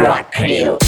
Rock you.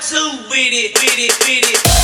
two with it, with it, with it.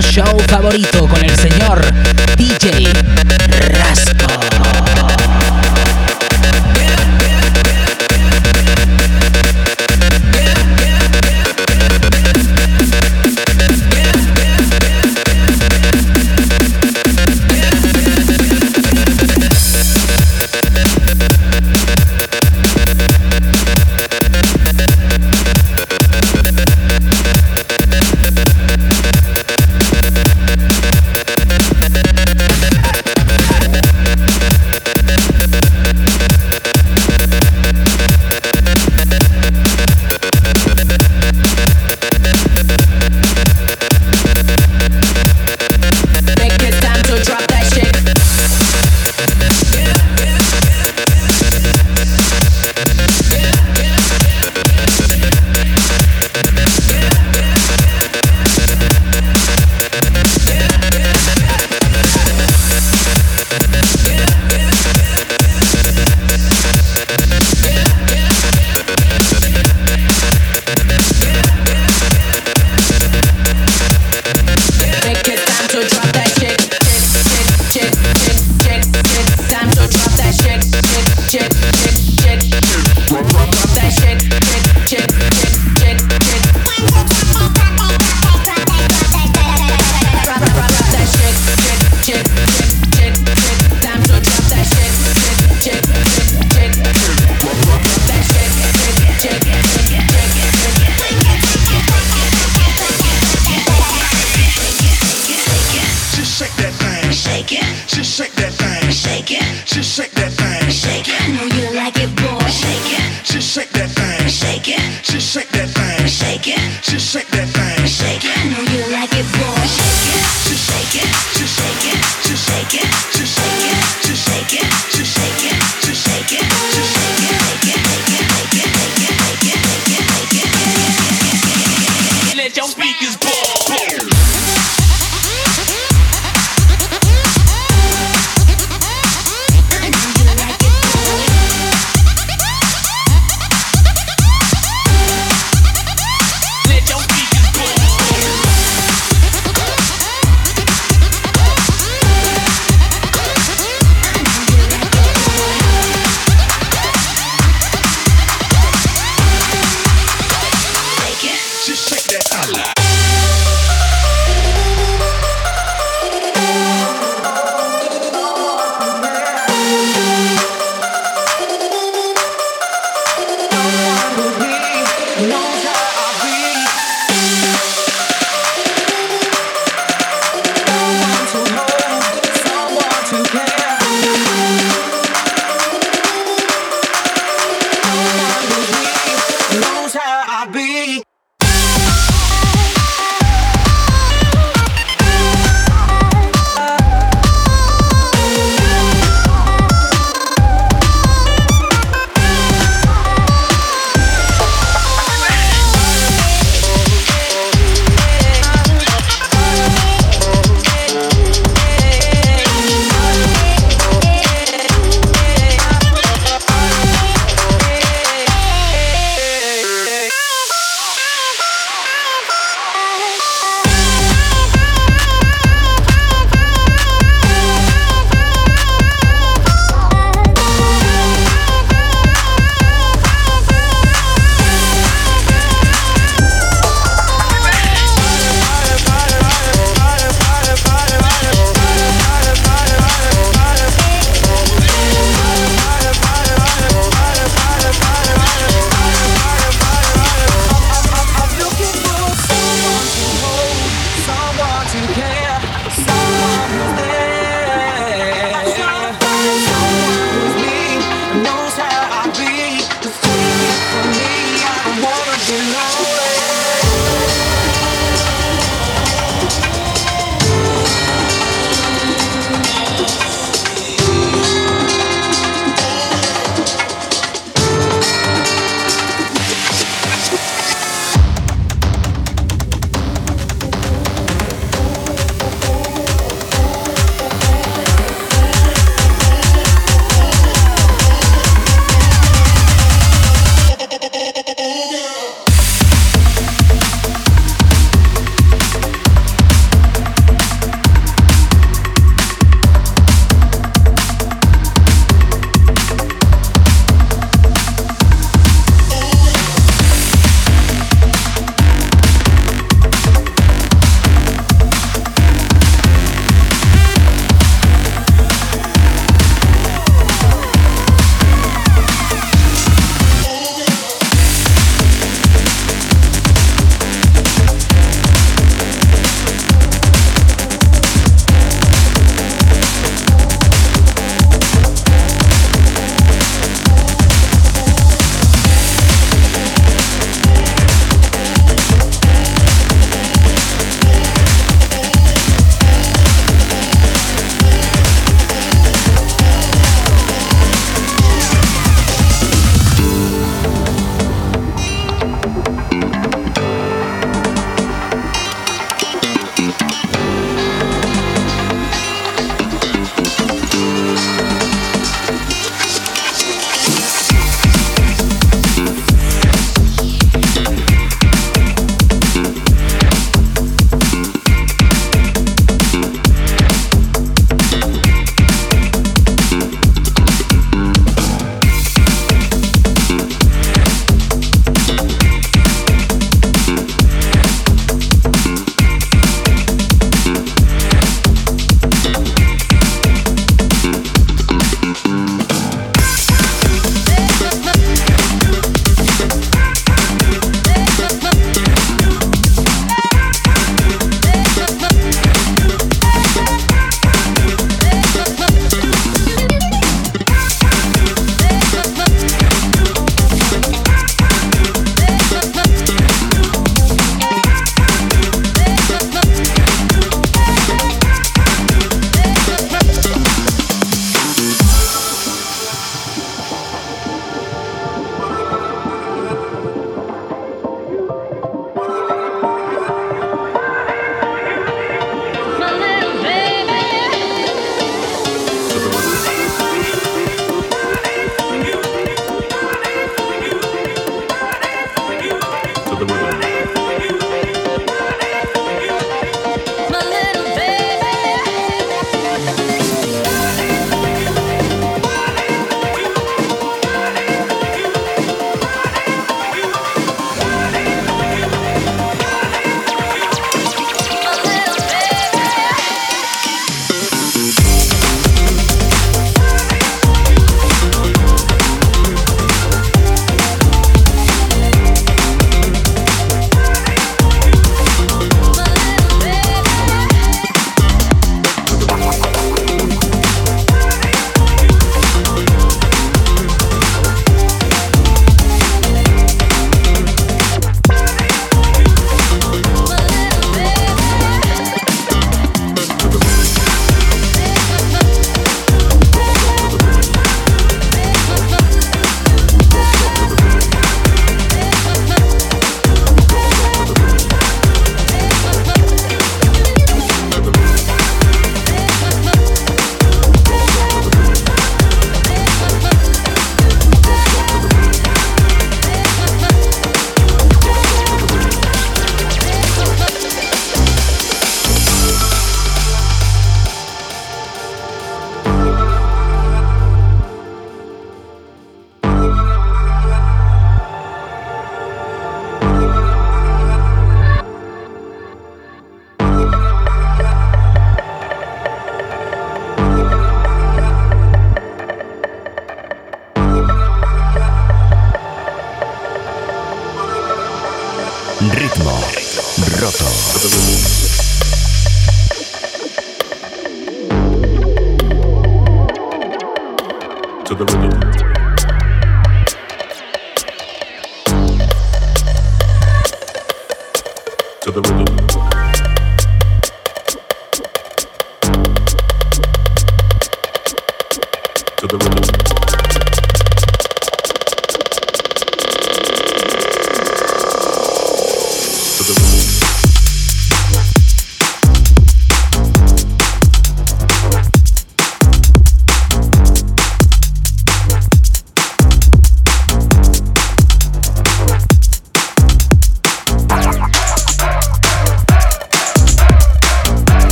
show favorito con el señor DJ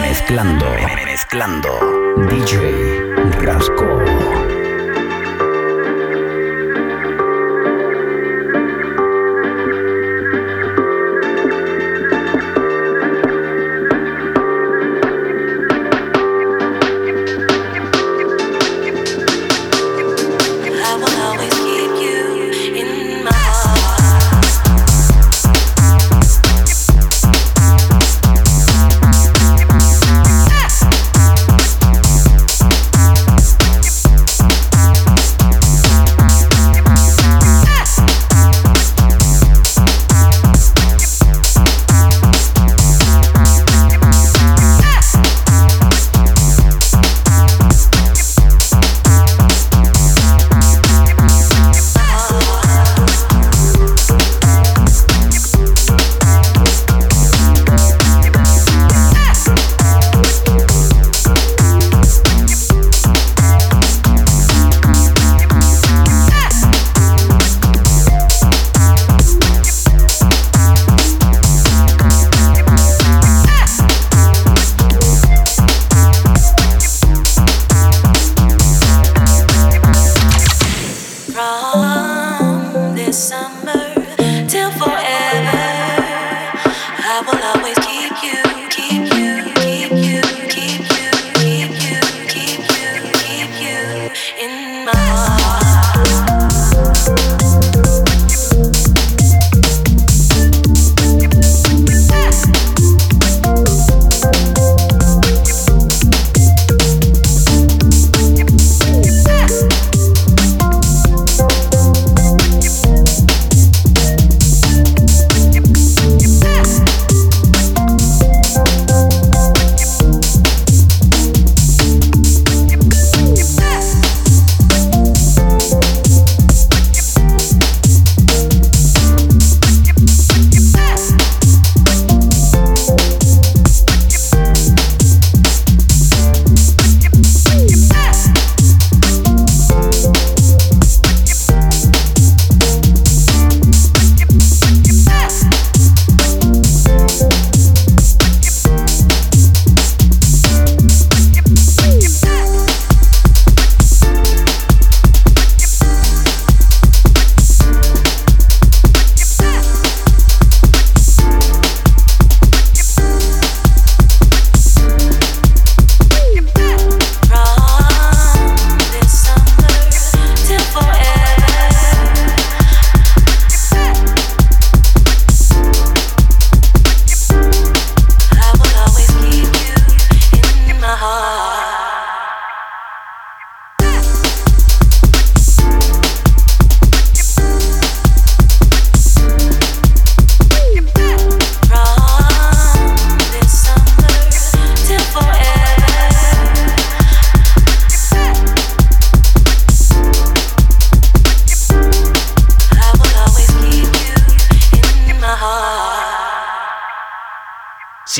Mezclando, mezclando. DJ